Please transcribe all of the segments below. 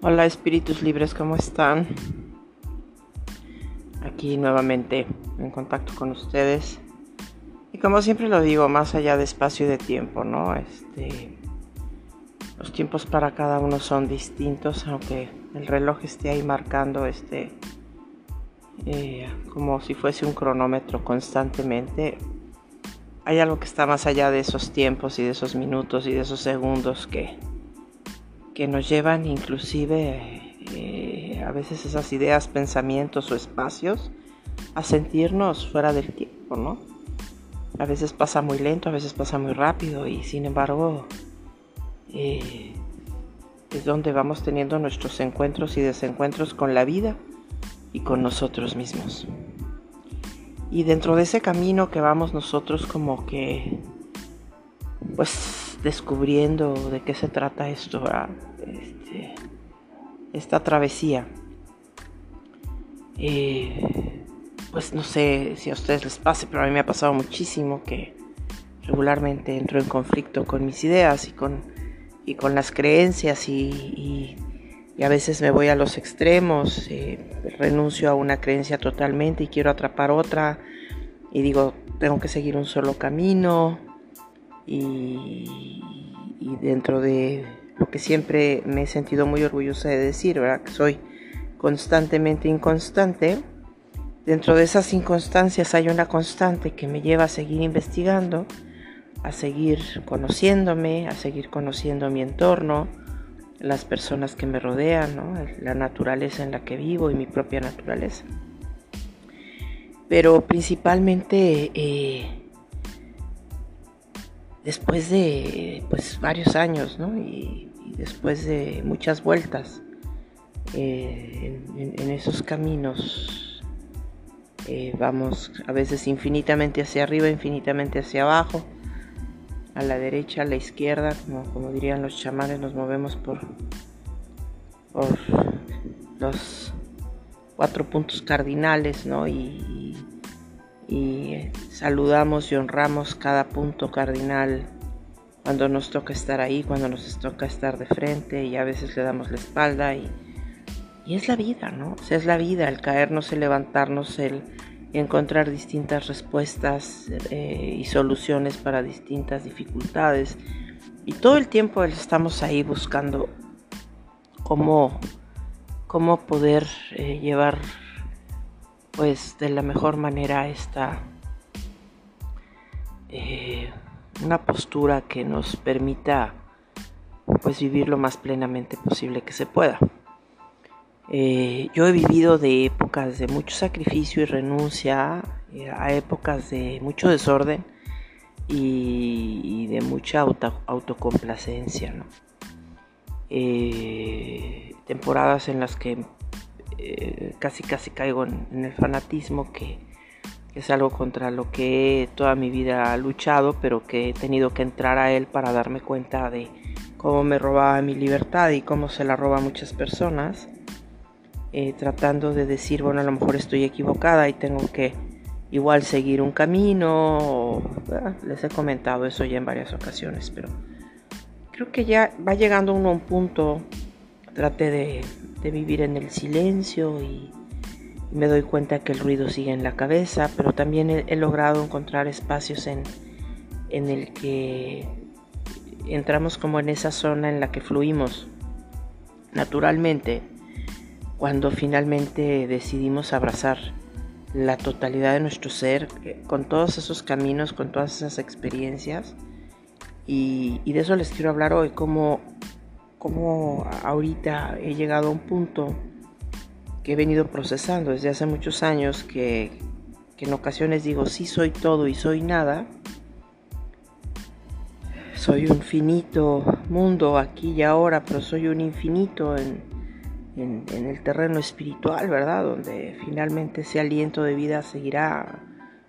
Hola espíritus libres, ¿cómo están? Aquí nuevamente en contacto con ustedes. Y como siempre lo digo, más allá de espacio y de tiempo, ¿no? Este, los tiempos para cada uno son distintos, aunque el reloj esté ahí marcando este, eh, como si fuese un cronómetro constantemente. Hay algo que está más allá de esos tiempos y de esos minutos y de esos segundos que que nos llevan inclusive eh, a veces esas ideas, pensamientos o espacios a sentirnos fuera del tiempo, ¿no? A veces pasa muy lento, a veces pasa muy rápido y sin embargo eh, es donde vamos teniendo nuestros encuentros y desencuentros con la vida y con nosotros mismos. Y dentro de ese camino que vamos nosotros como que pues descubriendo de qué se trata esto, este, esta travesía. Eh, pues no sé si a ustedes les pase, pero a mí me ha pasado muchísimo que regularmente entro en conflicto con mis ideas y con, y con las creencias y, a veces me voy a los extremos, eh, renuncio a una creencia totalmente y quiero atrapar otra y digo, tengo que seguir un solo camino y, dentro de lo que siempre me he sentido muy orgullosa de decir, ¿verdad? Que soy constantemente inconstante. Dentro de esas inconstancias hay una constante que me lleva a seguir investigando, a seguir conociéndome, a seguir conociendo mi entorno, las personas que me rodean, la naturaleza en la que vivo y mi propia naturaleza. Pero principalmente eh, después de pues varios años ¿no? y, después de muchas vueltas eh, en, esos caminos eh, vamos a veces infinitamente hacia arriba infinitamente hacia abajo a la derecha a la izquierda como, como dirían los chamanes nos movemos por por los cuatro puntos cardinales ¿no? y saludamos y honramos cada punto cardinal cuando nos toca estar ahí, cuando nos toca estar de frente y a veces le damos la espalda y, es la vida, ¿no? O sea, es la vida, el caernos, el levantarnos, el encontrar distintas respuestas eh, y soluciones para distintas dificultades. Y todo el tiempo estamos ahí buscando cómo, cómo poder eh, llevar pues de la mejor manera esta eh, una postura que nos permita pues vivir lo más plenamente posible que se pueda. Eh, yo he vivido de épocas de mucho sacrificio y renuncia, eh, a épocas de mucho desorden y, de mucha autocomplacencia. temporadas en las que eh, casi casi caigo en, el fanatismo que, es algo contra lo que toda mi vida he luchado, pero que he tenido que entrar a él para darme cuenta de cómo me robaba mi libertad y cómo se la roba a muchas personas, eh, tratando de decir, bueno, a lo mejor estoy equivocada y tengo que igual seguir un camino, les he comentado eso ya en varias ocasiones, pero creo que ya va llegando uno a un punto, trate de de vivir en el silencio y, me doy cuenta que el ruido sigue en la cabeza, pero también he, logrado encontrar espacios en, en el que entramos como en esa zona en la que fluimos naturalmente cuando finalmente decidimos abrazar la totalidad de nuestro ser eh, con todos esos caminos, con todas esas experiencias. Y, y de eso les quiero hablar hoy, como como ahorita he llegado a un punto que he venido procesando desde hace muchos años que, en ocasiones digo sí soy todo y soy nada. Soy un finito mundo aquí y ahora, pero soy un infinito en, en el terreno espiritual, ¿verdad? Donde finalmente ese aliento de vida seguirá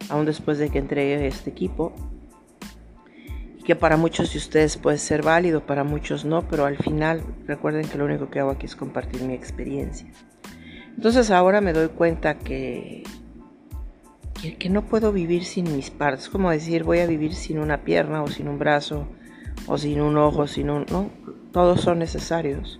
aún después de que entregue este equipo que para muchos de ustedes puede ser válido, para muchos no, pero al final recuerden que lo único que hago aquí es compartir mi experiencia. Entonces ahora me doy cuenta que, que, no puedo vivir sin mis partes, como decir voy a vivir sin una pierna o sin un brazo o sin un ojo, sin un... No, todos son necesarios.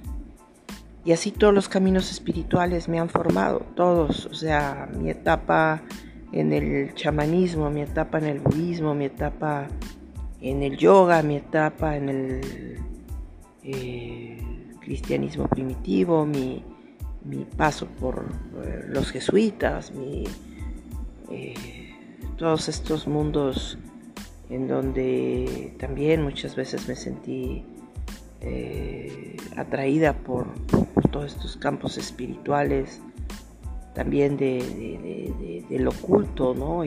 Y así todos los caminos espirituales me han formado, todos, o sea, mi etapa en el chamanismo, mi etapa en el budismo, mi etapa en el yoga, mi etapa en el eh, cristianismo primitivo, mi, paso por eh, los jesuitas, eh, todos estos mundos en donde también muchas veces me sentí atraída por, todos estos campos espirituales, también de, lo oculto, ¿no?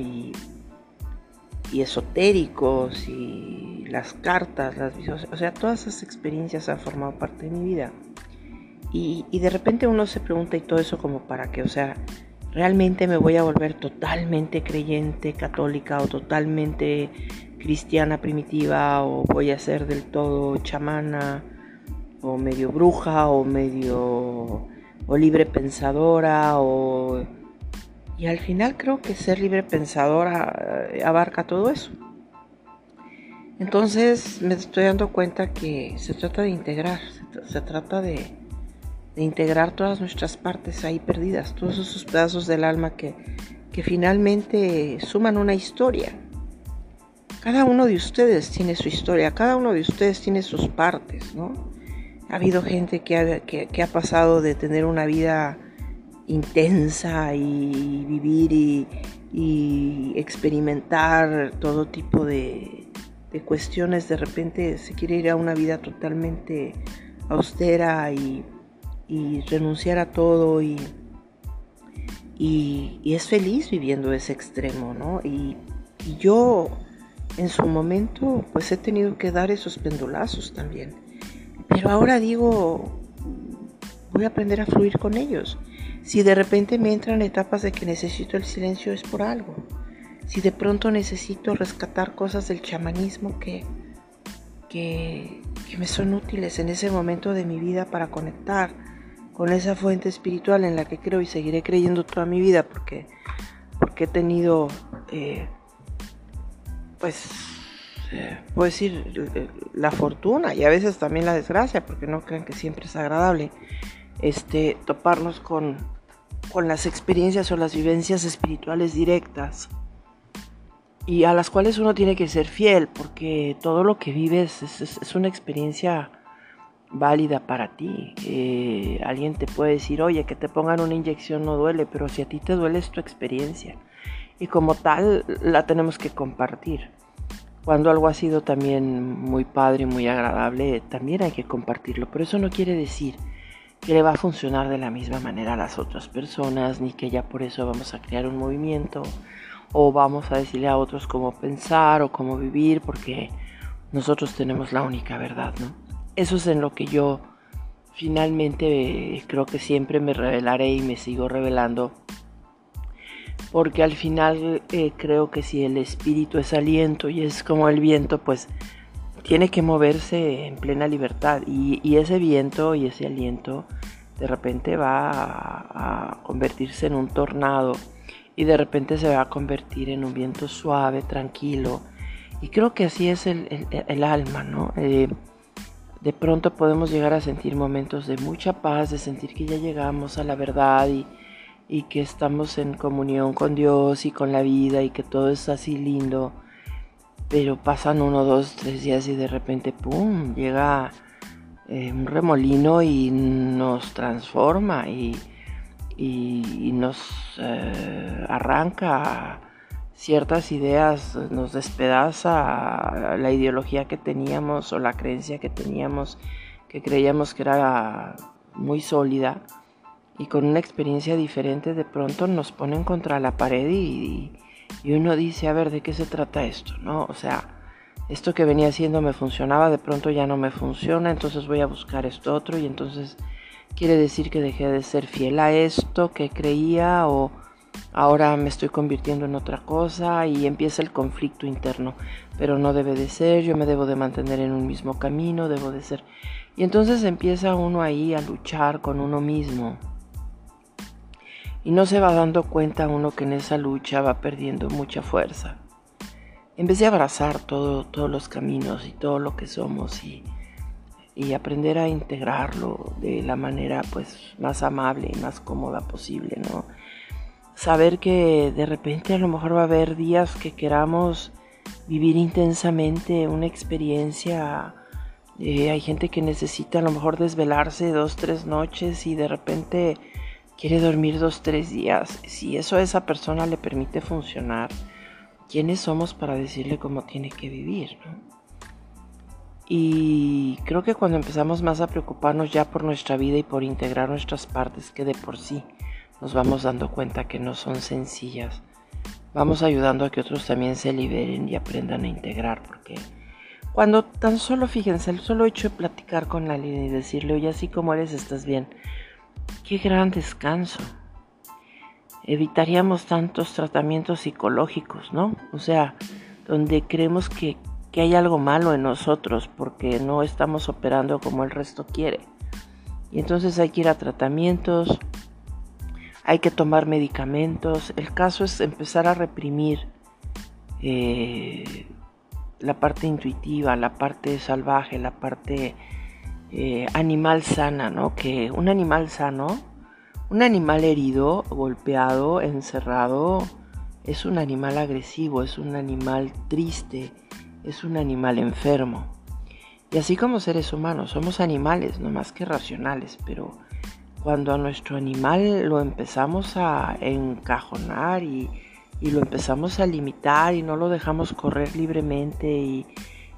Esotéricos y las cartas, las o sea, todas esas experiencias han formado parte de mi vida. Y, y, de repente uno se pregunta y todo eso como para qué, o sea, ¿realmente me voy a volver totalmente creyente católica o totalmente cristiana primitiva o voy a ser del todo chamana o medio bruja o medio o libre pensadora o y al final creo que ser libre pensadora eh, abarca todo eso. Entonces me estoy dando cuenta que se trata de integrar, se, trata de, de, integrar todas nuestras partes ahí perdidas, todos esos pedazos del alma que, que finalmente suman una historia. Cada uno de ustedes tiene su historia, cada uno de ustedes tiene sus partes, ¿no? Ha habido gente que ha, pasado de tener una vida intensa y vivir y, experimentar todo tipo de, cuestiones. De repente se quiere ir a una vida totalmente austera y, renunciar a todo y, es feliz viviendo ese extremo, ¿no? Y, y, yo en su momento pues he tenido que dar esos pendulazos también. Pero ahora digo, voy a aprender a fluir con ellos. Si de repente me entran etapas de que necesito el silencio es por algo. Si de pronto necesito rescatar cosas del chamanismo que, que, me son útiles en ese momento de mi vida para conectar con esa fuente espiritual en la que creo y seguiré creyendo toda mi vida porque, porque he tenido eh, pues puedo decir, la fortuna y a veces también la desgracia, porque no crean que siempre es agradable, este, toparnos con, con las experiencias o las vivencias espirituales directas y a las cuales uno tiene que ser fiel, porque todo lo que vives es, una experiencia válida para ti. Eh, alguien te puede decir, oye, que te pongan una inyección no duele, pero si a ti te duele es tu experiencia. Y como tal la tenemos que compartir. Cuando algo ha sido también muy padre y muy agradable, también hay que compartirlo. Pero eso no quiere decir que le va a funcionar de la misma manera a las otras personas, ni que ya por eso vamos a crear un movimiento o vamos a decirle a otros cómo pensar o cómo vivir, porque nosotros tenemos la única verdad, ¿no? Eso es en lo que yo finalmente creo que siempre me revelaré y me sigo revelando porque al final eh, creo que si el espíritu es aliento y es como el viento, pues tiene que moverse en plena libertad y, ese viento y ese aliento de repente va a, convertirse en un tornado y de repente se va a convertir en un viento suave, tranquilo y creo que así es el, alma, ¿no? Eh, de pronto podemos llegar a sentir momentos de mucha paz, de sentir que ya llegamos a la verdad y, y que estamos en comunión con Dios y con la vida y que todo es así lindo. Pero pasan uno, dos, tres días y de repente, ¡pum!, llega eh, un remolino y nos transforma y, nos eh, arranca ciertas ideas, nos despedaza la ideología que teníamos o la creencia que teníamos, que creíamos que era muy sólida y con una experiencia diferente de pronto nos ponen contra la pared y, uno dice, a ver, ¿de qué se trata esto? ¿No? O sea, esto que venía haciendo me funcionaba, de pronto ya no me funciona, entonces voy a buscar esto otro y entonces quiere decir que dejé de ser fiel a esto que creía o ahora me estoy convirtiendo en otra cosa y empieza el conflicto interno, pero no debe de ser, yo me debo de mantener en un mismo camino, debo de ser. Y entonces empieza uno ahí a luchar con uno mismo y no se va dando cuenta uno que en esa lucha va perdiendo mucha fuerza. En vez de abrazar todo, todos los caminos y todo lo que somos y y aprender a integrarlo de la manera pues más amable y más cómoda posible, ¿no? Saber que de repente a lo mejor va a haber días que queramos vivir intensamente una experiencia. Eh, hay gente que necesita a lo mejor desvelarse dos, tres noches y de repente quiere dormir dos, tres días. Si eso a esa persona le permite funcionar, ¿quiénes somos para decirle cómo tiene que vivir? Y creo que cuando empezamos más a preocuparnos ya por nuestra vida y por integrar nuestras partes que de por sí nos vamos dando cuenta que no son sencillas, vamos ayudando a que otros también se liberen y aprendan a integrar, porque cuando tan solo, fíjense, el solo hecho de platicar con alguien y decirle, oye, así como eres, estás bien, qué gran descanso. Evitaríamos tantos tratamientos psicológicos, ¿no? O sea, donde creemos que, que hay algo malo en nosotros porque no estamos operando como el resto quiere. Y entonces hay que ir a tratamientos, hay que tomar medicamentos. El caso es empezar a reprimir eh, la parte intuitiva, la parte salvaje, la parte eh, animal sana, ¿no? Que un animal sano, un animal herido, golpeado, encerrado, es un animal agresivo, es un animal triste, es un animal enfermo. Y así como seres humanos, somos animales, no más que racionales, pero cuando a nuestro animal lo empezamos a encajonar y, lo empezamos a limitar y no lo dejamos correr libremente y,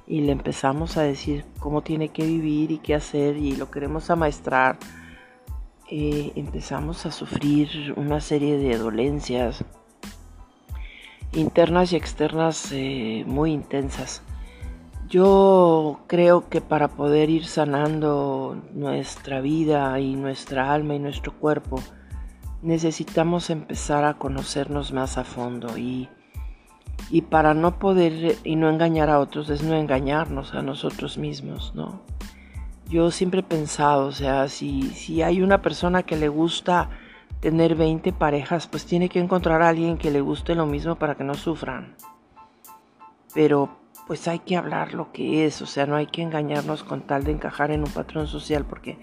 le empezamos a decir cómo tiene que vivir y qué hacer y lo queremos amaestrar, eh, empezamos a sufrir una serie de dolencias internas y externas eh, muy intensas. Yo creo que para poder ir sanando nuestra vida y nuestra alma y nuestro cuerpo, necesitamos empezar a conocernos más a fondo y, y para no poder y no engañar a otros es no engañarnos a nosotros mismos, ¿no? Yo siempre he pensado, o sea, si, si hay una persona que le gusta tener 20 parejas, pues tiene que encontrar a alguien que le guste lo mismo para que no sufran. Pero pues hay que hablar lo que es, o sea, no hay que engañarnos con tal de encajar en un patrón social, porque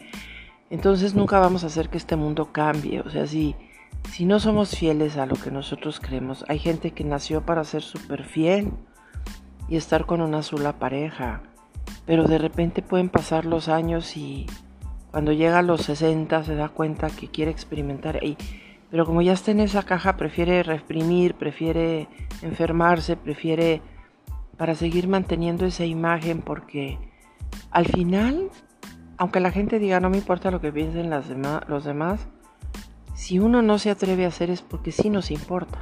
entonces nunca vamos a hacer que este mundo cambie, o sea, si, si no somos fieles a lo que nosotros creemos, hay gente que nació para ser súper fiel y estar con una sola pareja, pero de repente pueden pasar los años y cuando llega a los 60 se da cuenta que quiere experimentar, pero como ya está en esa caja, prefiere reprimir, prefiere enfermarse, prefiere para seguir manteniendo esa imagen porque al final, aunque la gente diga no me importa lo que piensen los demás, si uno no se atreve a hacer es porque sí nos importa.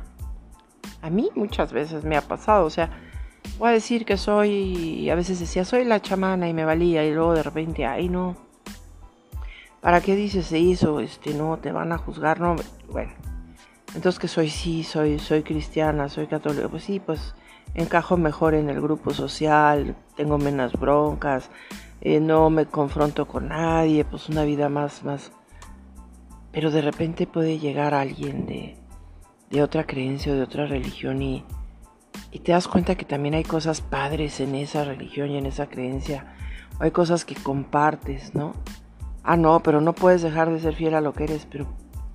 A mí muchas veces me ha pasado, o sea, voy a decir que soy, a veces decía, soy la chamana y me valía y luego de repente, ay no, ¿para qué dices hizo? Este, no, te van a juzgar, no, bueno. Entonces que soy sí, soy, soy cristiana, soy católica, pues sí, pues encajo mejor en el grupo social, tengo menos broncas, eh, no me confronto con nadie, pues una vida más, más. Pero de repente puede llegar alguien de, de otra creencia o de otra religión y, y te das cuenta que también hay cosas padres en esa religión y en esa creencia. O hay cosas que compartes, ¿no? Ah, no, pero no puedes dejar de ser fiel a lo que eres, pero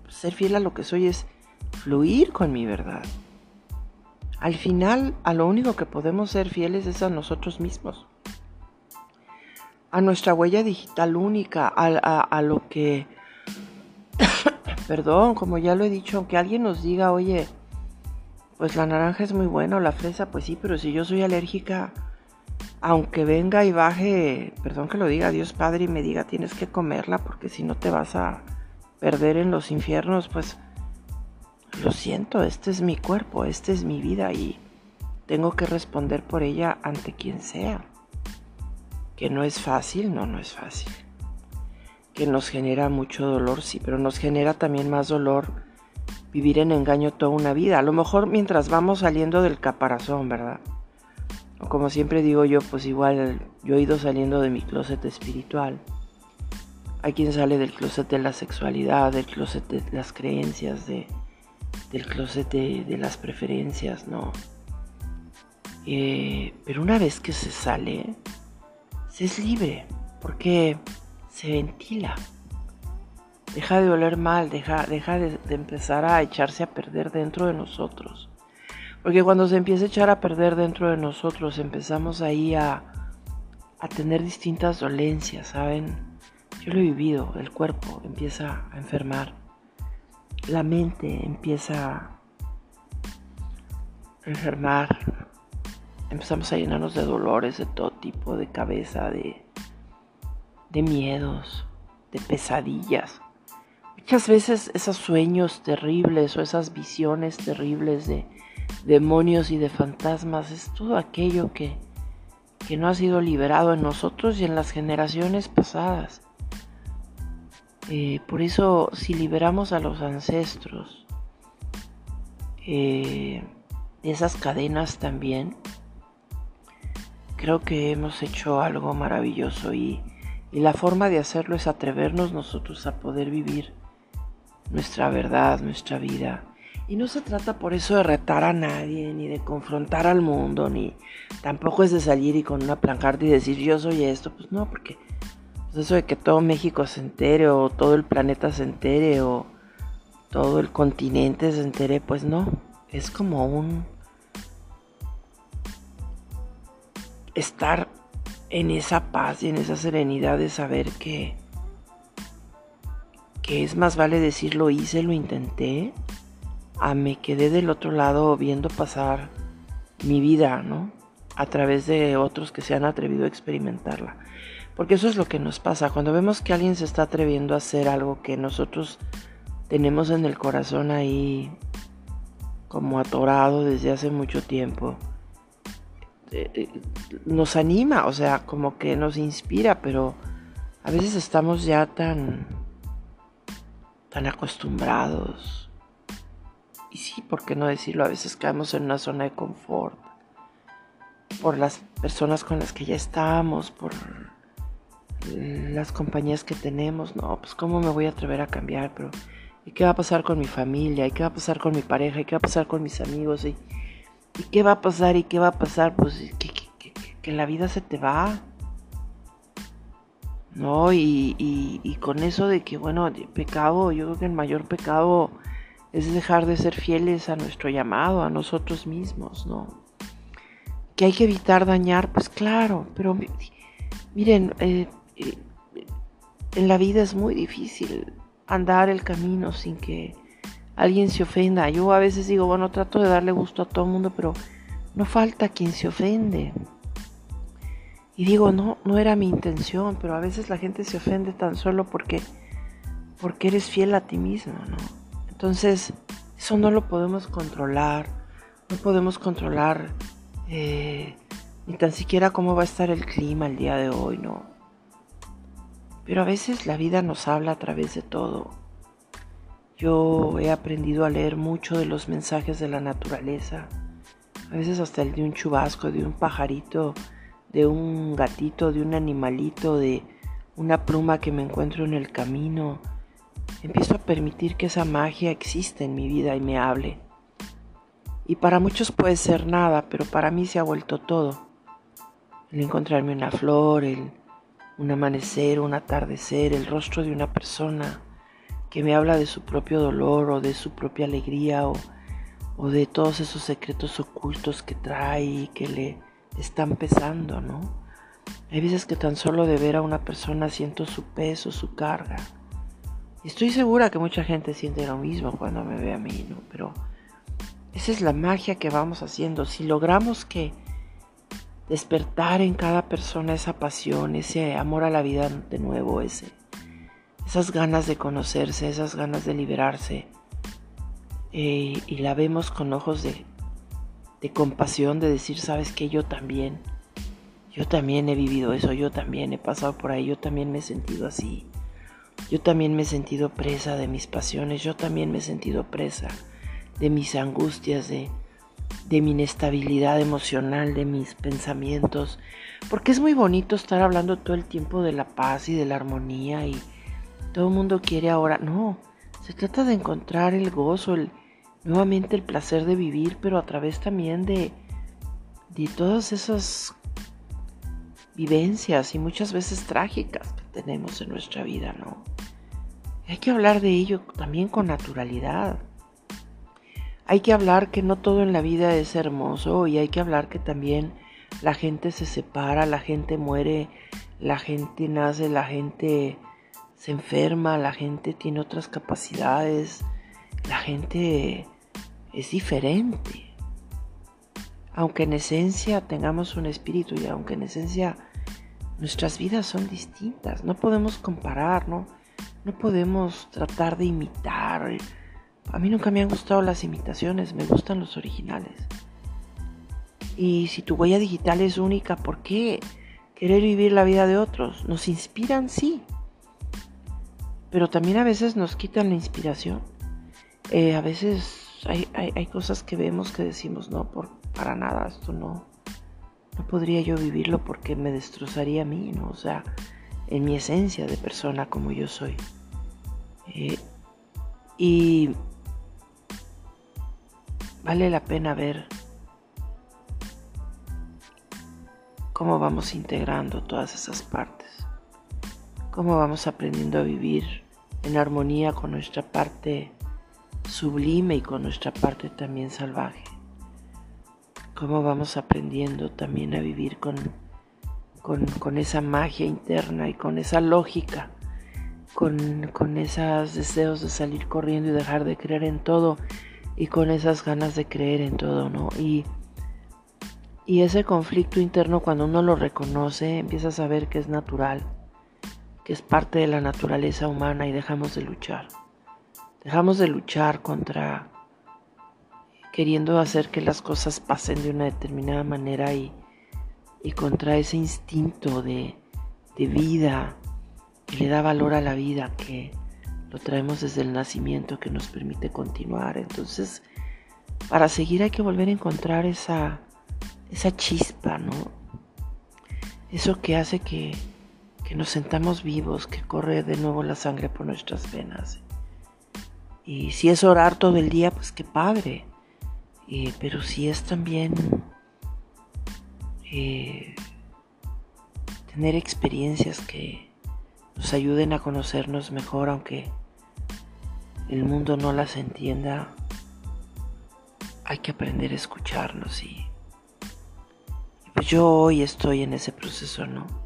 ser fiel a lo que soy es fluir con mi verdad. Al final, a lo único que podemos ser fieles es a nosotros mismos, a nuestra huella digital única, a, lo que, perdón, como ya lo he dicho, aunque alguien nos diga, oye, pues la naranja es muy buena o la fresa, pues sí, pero si yo soy alérgica, aunque venga y baje, perdón que lo diga Dios Padre y me diga tienes que comerla porque si no te vas a perder en los infiernos, pues lo siento, este es mi cuerpo, esta es mi vida y tengo que responder por ella ante quien sea. Que no es fácil, no, no es fácil. Que nos genera mucho dolor, sí, pero nos genera también más dolor vivir en engaño toda una vida. A lo mejor mientras vamos saliendo del caparazón, ¿verdad? Como siempre digo yo, pues igual yo he ido saliendo de mi closet espiritual. Hay quien sale del closet de la sexualidad, del closet de las creencias, de, del closet de, las preferencias, ¿no? Eh, pero una vez que se sale, se es libre, porque se ventila. Deja de oler mal, deja, deja de, empezar a echarse a perder dentro de nosotros. Porque cuando se empieza a echar a perder dentro de nosotros, empezamos ahí a, a tener distintas dolencias, ¿saben? Yo lo he vivido, el cuerpo empieza a enfermar, la mente empieza a enfermar, empezamos a llenarnos de dolores de todo tipo, de cabeza, de, de miedos, de pesadillas. Muchas veces esos sueños terribles o esas visiones terribles de demonios y de fantasmas es todo aquello que, que no ha sido liberado en nosotros y en las generaciones pasadas. Eh, por eso si liberamos a los ancestros eh, esas cadenas también, creo que hemos hecho algo maravilloso y, y la forma de hacerlo es atrevernos nosotros a poder vivir nuestra verdad, nuestra vida. Y no se trata por eso de retar a nadie, ni de confrontar al mundo, ni tampoco es de salir y con una plancarta y decir yo soy esto. Pues no, porque pues eso de que todo México se entere o todo el planeta se entere o todo el continente se entere, pues no. Es como un estar en esa paz y en esa serenidad de saber que que es más vale decir lo hice, lo intenté, a me quedé del otro lado viendo pasar mi vida, ¿no? A través de otros que se han atrevido a experimentarla. Porque eso es lo que nos pasa. Cuando vemos que alguien se está atreviendo a hacer algo que nosotros tenemos en el corazón ahí como atorado desde hace mucho tiempo, eh, eh, nos anima, o sea, como que nos inspira, pero a veces estamos ya tan tan acostumbrados. Y sí, ¿por qué no decirlo? A veces caemos en una zona de confort. Por las personas con las que ya estamos, por las compañías que tenemos. No, pues cómo me voy a atrever a cambiar, pero ¿y qué va a pasar con mi familia? ¿Y qué va a pasar con mi pareja? ¿Y qué va a pasar con mis amigos? ¿Y, qué va a pasar? ¿Y qué va a pasar? Pues que, que la vida se te va. ¿no? Y, con eso de que, bueno, pecado, yo creo que el mayor pecado es dejar de ser fieles a nuestro llamado, a nosotros mismos, ¿no? Que hay que evitar dañar, pues claro, pero miren, eh, eh, en la vida es muy difícil andar el camino sin que alguien se ofenda. Yo a veces digo, bueno, trato de darle gusto a todo el mundo, pero no falta quien se ofende. Y digo, no, no era mi intención, pero a veces la gente se ofende tan solo porque, porque eres fiel a ti mismo, ¿no? Entonces, eso no lo podemos controlar, no podemos controlar eh, ni tan siquiera cómo va a estar el clima el día de hoy, ¿no? Pero a veces la vida nos habla a través de todo. Yo he aprendido a leer mucho de los mensajes de la naturaleza, a veces hasta el de un chubasco, de un pajarito de un gatito, de un animalito, de una pluma que me encuentro en el camino. Empiezo a permitir que esa magia exista en mi vida y me hable. Y para muchos puede ser nada, pero para mí se ha vuelto todo. El encontrarme una flor, el, un amanecer, un atardecer, el rostro de una persona que me habla de su propio dolor o de su propia alegría o, o de todos esos secretos ocultos que trae y que le están pesando, ¿no? Hay veces que tan solo de ver a una persona siento su peso, su carga. Estoy segura que mucha gente siente lo mismo cuando me ve a mí, ¿no? Pero esa es la magia que vamos haciendo. Si logramos que despertar en cada persona esa pasión, ese amor a la vida de nuevo, ese, esas ganas de conocerse, esas ganas de liberarse, eh, y la vemos con ojos de compasión, de decir, sabes que yo también, yo también he vivido eso, yo también he pasado por ahí, yo también me he sentido así, yo también me he sentido presa de mis pasiones, yo también me he sentido presa de mis angustias, de, de mi inestabilidad emocional, de mis pensamientos, porque es muy bonito estar hablando todo el tiempo de la paz y de la armonía y todo el mundo quiere ahora, no, se trata de encontrar el gozo, nuevamente el placer de vivir, pero a través también de, de todas esas vivencias y muchas veces trágicas que tenemos en nuestra vida, ¿no? Hay que hablar de ello también con naturalidad. Hay que hablar que no todo en la vida es hermoso y hay que hablar que también la gente se separa, la gente muere, la gente nace, la gente se enferma, la gente tiene otras capacidades, la gente es diferente. Aunque en esencia tengamos un espíritu y aunque en esencia nuestras vidas son distintas, no podemos comparar, ¿no? No podemos tratar de imitar. A mí nunca me han gustado las imitaciones, me gustan los originales. Y si tu huella digital es única, ¿por qué querer vivir la vida de otros? Nos inspiran, sí. Pero también a veces nos quitan la inspiración. Eh, a veces hay, hay, cosas que vemos que decimos, no, por, para nada, esto no, no podría yo vivirlo porque me destrozaría a mí, ¿no? O sea, en mi esencia de persona como yo soy. Eh, y vale la pena ver cómo vamos integrando todas esas partes, cómo vamos aprendiendo a vivir en armonía con nuestra parte sublime y con nuestra parte también salvaje, cómo vamos aprendiendo también a vivir con, con, esa magia interna y con esa lógica, con, con esos deseos de salir corriendo y dejar de creer en todo y con esas ganas de creer en todo, ¿no? Y y ese conflicto interno cuando uno lo reconoce, empieza a saber que es natural, que es parte de la naturaleza humana y dejamos de luchar. Dejamos de luchar contra queriendo hacer que las cosas pasen de una determinada manera y, y contra ese instinto de, de vida que le da valor a la vida, que lo traemos desde el nacimiento, que nos permite continuar. Entonces, para seguir hay que volver a encontrar esa esa chispa, ¿no? Eso que hace que, nos sentamos vivos, que corre de nuevo la sangre por nuestras venas. Y si es orar todo el día, pues qué padre. pero si es también eh, tener experiencias que nos ayuden a conocernos mejor, aunque el mundo no las entienda, hay que aprender a escucharnos y pues yo hoy estoy en ese proceso, ¿no?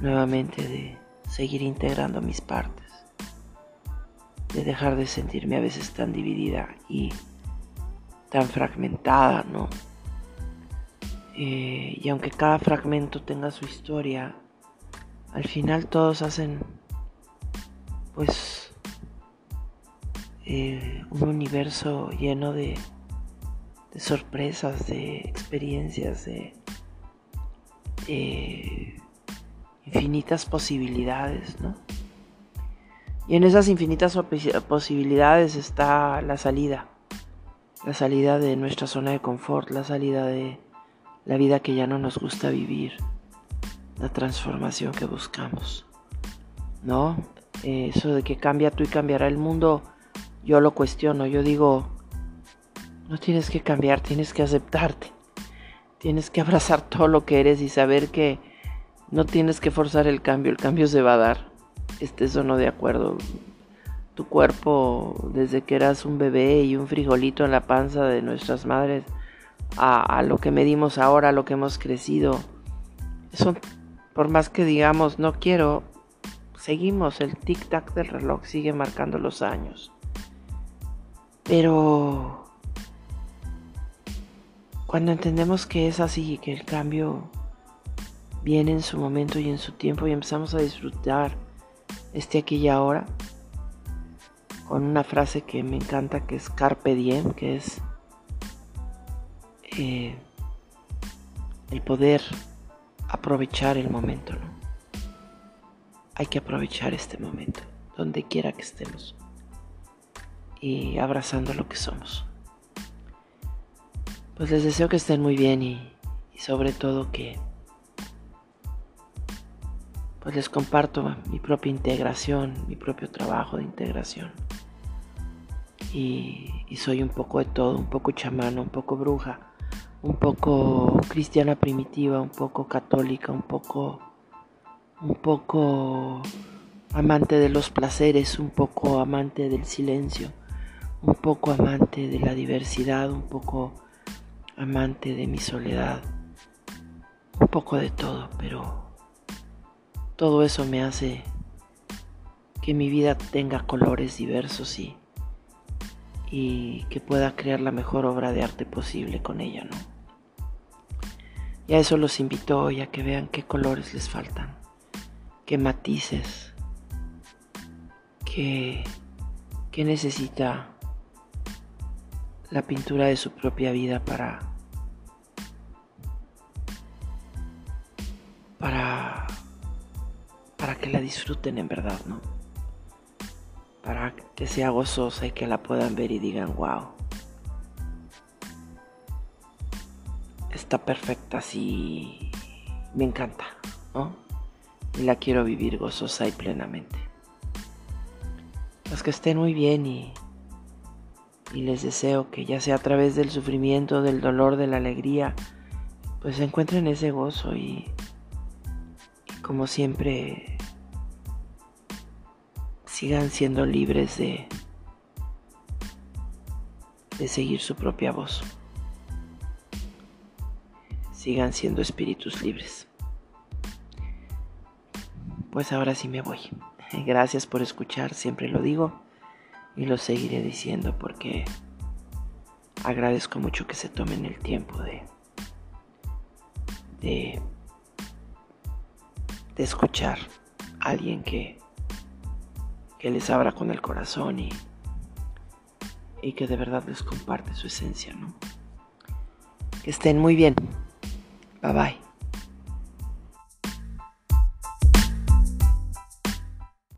Nuevamente de seguir integrando mis partes, de dejar de sentirme a veces tan dividida y tan fragmentada, ¿no? Eh, y aunque cada fragmento tenga su historia, al final todos hacen, pues, eh, un universo lleno de de sorpresas, de experiencias, de, infinitas posibilidades, ¿no? Y en esas infinitas posibilidades está la salida, la salida de nuestra zona de confort, la salida de la vida que ya no nos gusta vivir, la transformación que buscamos, ¿no? eso de que cambia tú y cambiará el mundo, yo lo cuestiono, yo digo, no tienes que cambiar, tienes que aceptarte. Tienes que abrazar todo lo que eres y saber que no tienes que forzar el cambio, el cambio se va a dar. Estés o no de acuerdo. Tu cuerpo, desde que eras un bebé y un frijolito en la panza de nuestras madres, a, lo que medimos ahora, a lo que hemos crecido. Por más que digamos no quiero, seguimos, el tic-tac del reloj sigue marcando los años. Pero cuando entendemos que es así, que el cambio viene en su momento y en su tiempo y empezamos a disfrutar este aquí y ahora, con una frase que me encanta que es Carpe Diem, que es eh, el poder aprovechar el momento, ¿no? Hay que aprovechar este momento, donde quiera que estemos, y abrazando lo que somos. Pues les deseo que estén muy bien y, sobre todo que pues les comparto mi propia integración, mi propio trabajo de integración. Y, soy un poco de todo, un poco chamano, un poco bruja, un poco cristiana primitiva, un poco católica, un poco un poco amante de los placeres, un poco amante del silencio, un poco amante de la diversidad, un poco amante de mi soledad, un poco de todo, pero todo eso me hace que mi vida tenga colores diversos y, y que pueda crear la mejor obra de arte posible con ella, ¿no? Y a eso los invito hoy a que vean qué colores les faltan, qué matices, qué, qué necesita la pintura de su propia vida para para para que la disfruten en verdad, ¿no? Para que sea gozosa y que la puedan ver y digan, wow. Está perfecta así. Me encanta, ¿no? Y la quiero vivir gozosa y plenamente. Los que estén muy bien y y les deseo que ya sea a través del sufrimiento, del dolor, de la alegría, pues encuentren ese gozo y, como siempre sigan siendo libres de, de seguir su propia voz. Sigan siendo espíritus libres. Pues ahora sí me voy. Gracias por escuchar, siempre lo digo y lo seguiré diciendo porque agradezco mucho que se tomen el tiempo de de, de escuchar a alguien que que les abra con el corazón y y que de verdad les comparte su esencia, ¿no? Que estén muy bien. Bye bye.